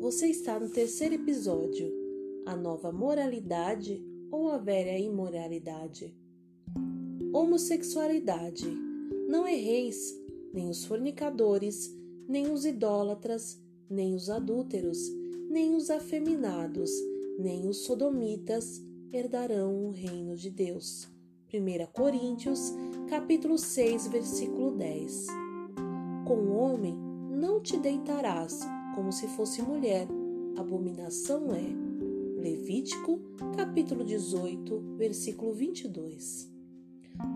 Você está no terceiro episódio: A nova moralidade ou a velha imoralidade? Homossexualidade. Não erreis, nem os fornicadores, nem os idólatras, nem os adúlteros, nem os afeminados, nem os sodomitas herdarão o reino de Deus. 1 Coríntios, capítulo 6, versículo 10. Com o homem não te deitarás como se fosse mulher. Abominação é. Levítico, capítulo 18, versículo 22.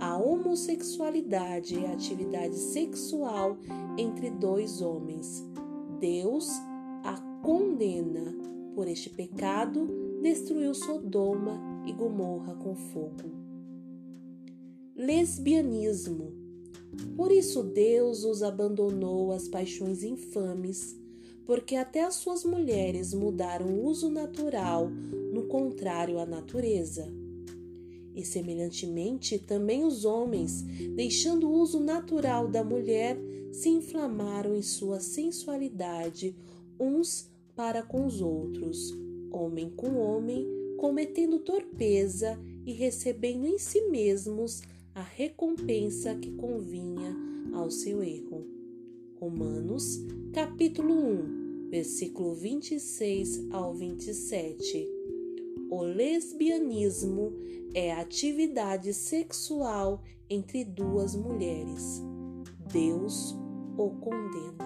A homossexualidade é a atividade sexual entre dois homens. Deus a condena. Por este pecado, destruiu Sodoma e Gomorra com fogo. Lesbianismo. Por isso Deus os abandonou às paixões infames porque até as suas mulheres mudaram o uso natural no contrário à natureza. E semelhantemente também os homens, deixando o uso natural da mulher, se inflamaram em sua sensualidade uns para com os outros, homem com homem, cometendo torpeza e recebendo em si mesmos a recompensa que convinha ao seu erro. Romanos, capítulo 1, versículo 26 ao 27. O lesbianismo é a atividade sexual entre duas mulheres. Deus o condena.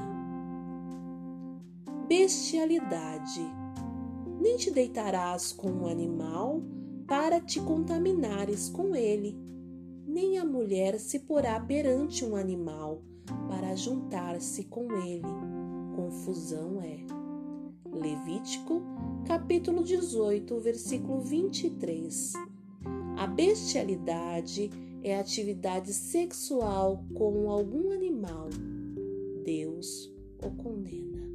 Bestialidade. Nem te deitarás com um animal para te contaminares com ele, nem a mulher se porá perante um animal para juntar-se com ele. Confusão é. Levítico, capítulo 18, versículo 23. A bestialidade é a atividade sexual com algum animal. Deus o condena.